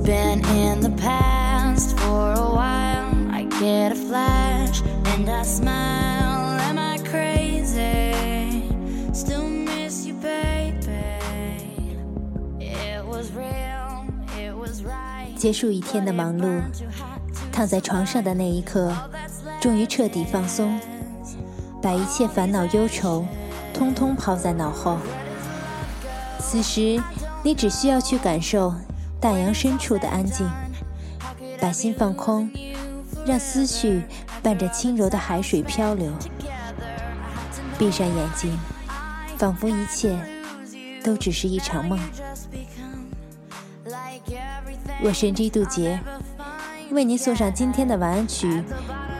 been in the past for a while. I get a flash and I smile. Am I crazy? Still miss you, baby. It was real, it was right. 结束一天的忙碌，躺在床上的那一刻，终于彻底放松，把一切烦恼忧愁通通抛在脑后。此时，你只需要去感受大洋深处的安静，把心放空，让思绪伴着轻柔的海水漂流。闭上眼睛，仿佛一切都只是一场梦。我神机渡劫，为您送上今天的晚安曲《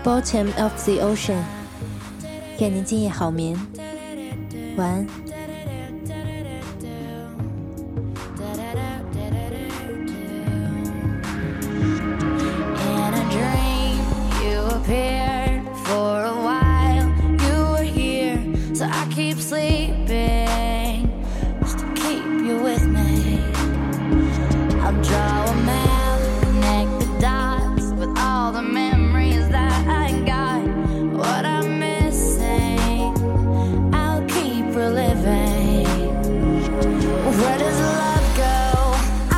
Bottom of the Ocean》，愿您今夜好眠，晚安。The dots with all the memories that I got. What I'm missing, I'll keep reliving. Where does love go?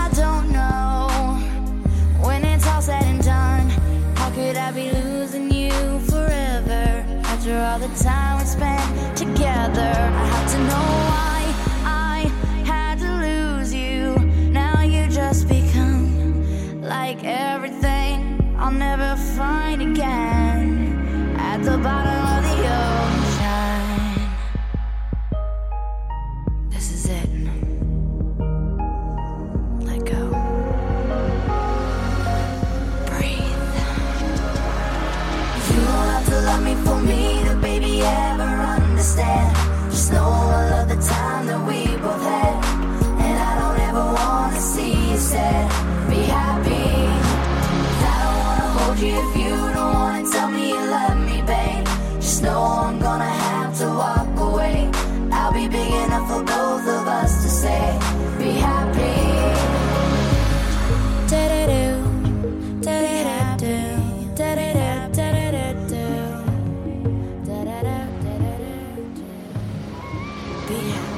I don't know. When it's all said and done. How could I be losing you forever? After all the time we spent together. I have to know why I had to lose you. Now you just become like everything I'll never find again at the bottom understand. Just know I love the time that we both had. And I don't ever wanna see you sad. Be happy. I don't wanna hold you if you don't wanna tell me you love me, babe. Just know I'm gonna 对呀。